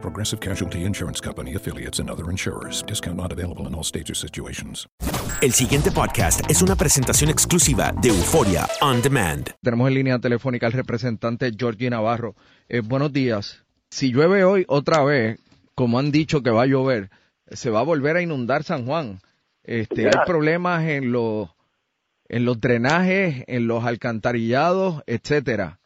Progressive Casualty Insurance Company affiliates and other insurers. Discount not available in all states or situations. El siguiente podcast es una presentación exclusiva de Euforia On Demand. Tenemos en línea telefónica al representante Georgie Navarro. Eh, buenos días. Si llueve hoy otra vez, como han dicho que va a llover, se va a volver a inundar San Juan. Este, hay problemas en los en los drenajes, en los alcantarillados, etcétera.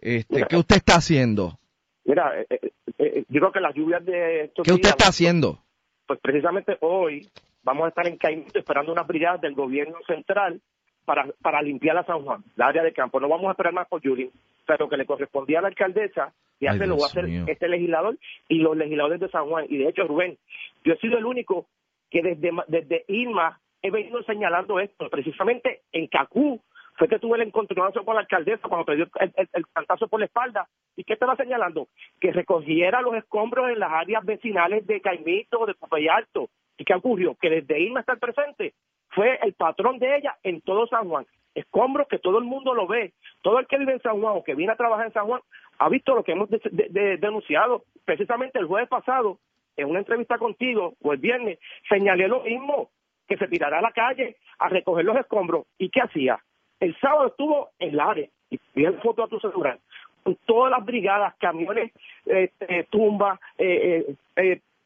Este, ¿qué usted está haciendo? Mira, eh, eh, eh, yo creo que las lluvias de estos ¿Qué usted está haciendo? Pues precisamente hoy vamos a estar en Caimito esperando unas brigadas del gobierno central para, para limpiar la San Juan, la área de campo. No vamos a esperar más por Yuri, pero que le correspondía a la alcaldesa y hace lo va a hacer mío. este legislador y los legisladores de San Juan. Y de hecho, Rubén, yo he sido el único que desde, desde Irma he venido señalando esto. Precisamente en Cacú fue que tuve el encontronazo con la alcaldesa cuando me dio el, el, el cantazo por la espalda. ¿Y qué estaba señalando? Que recogiera los escombros en las áreas vecinales de Caimito, de Popey Alto. ¿Y qué ocurrió? Que desde Irma hasta el presente fue el patrón de ella en todo San Juan. Escombros que todo el mundo lo ve. Todo el que vive en San Juan o que viene a trabajar en San Juan ha visto lo que hemos de- de- de- denunciado. Precisamente el jueves pasado, en una entrevista contigo, o el viernes, señalé lo mismo, que se tirará a la calle a recoger los escombros. ¿Y qué hacía? El sábado estuvo en Lares, y la foto a tu celular, con todas las brigadas, camiones, eh, eh, tumbas, eh,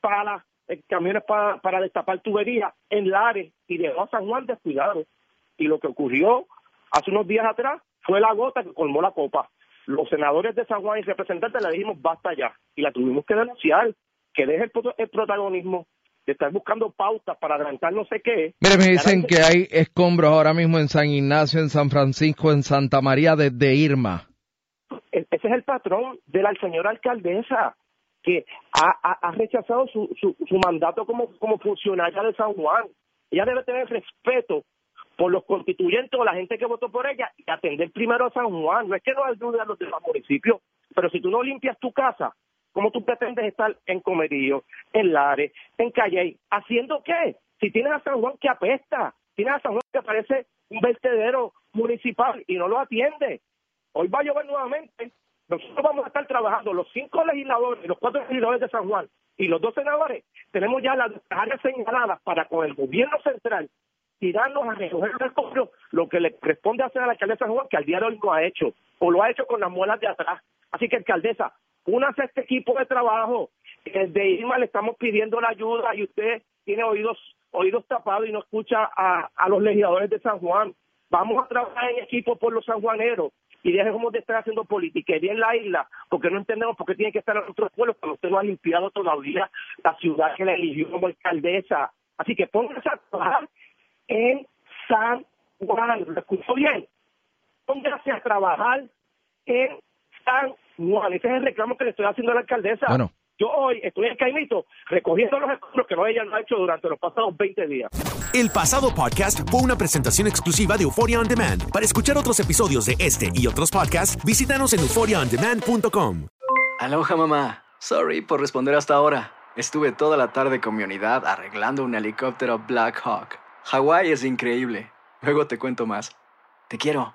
palas, eh, camiones para, para destapar tuberías en Lares, y dejó a San Juan descuidado. Y lo que ocurrió hace unos días atrás fue la gota que colmó la copa. Los senadores de San Juan y representantes le dijimos basta ya, y la tuvimos que denunciar, que deje el, el protagonismo de estar buscando pautas para adelantar no sé qué. Mire, me dicen dice- que hay escombros ahora mismo en San Ignacio, en San Francisco, en Santa María, desde Irma. E- ese es el patrón de la señora alcaldesa que ha, ha- ha rechazado su, su, su mandato como, como funcionaria de San Juan. Ella debe tener respeto por los constituyentes o la gente que votó por ella y atender primero a San Juan. No es que no ayude a los demás municipios, pero si tú no limpias tu casa, ¿cómo tú pretendes estar en Comerío, en Lares, en Calley? ¿Haciendo qué? Si tienes a San Juan que apesta, tienes a San Juan que parece un vertedero municipal y no lo atiende. Hoy va a llover nuevamente. Nosotros vamos a estar trabajando los cinco legisladores, los cuatro legisladores de San Juan y los dos senadores tenemos ya las áreas señaladas para con el gobierno central tirarnos a recoger el cobro lo que le corresponde hacer a la alcaldesa Juan, que al día de hoy no ha hecho, o lo ha hecho con las muelas de atrás. Así que, alcaldesa, únase a este equipo de trabajo. Desde Irma le estamos pidiendo la ayuda y usted tiene oídos oídos tapados y no escucha a, a los legisladores de San Juan. Vamos a trabajar en equipo por los sanjuaneros y dejemos de estar haciendo politiquería en la isla, porque no entendemos por qué tiene que estar en otros pueblos cuando usted no ha limpiado todavía la ciudad que le eligió como alcaldesa. Así que póngase a trabajar en San Juan. ¿Lo escuchó bien? Póngase a trabajar en San Juan. Ese es el reclamo que le estoy haciendo a la alcaldesa. Bueno. Yo hoy estoy en Caimito recogiendo los escombros que no ella no ha hecho durante los pasados 20 días. El pasado podcast fue una presentación exclusiva de Euphoria On Demand. Para escuchar otros episodios de este y otros podcasts, visítanos en euphoriaondemand.com. Aloha mamá. Sorry por responder hasta ahora. Estuve toda la tarde con mi unidad arreglando un helicóptero Black Hawk. Hawái es increíble. Luego te cuento más. Te quiero.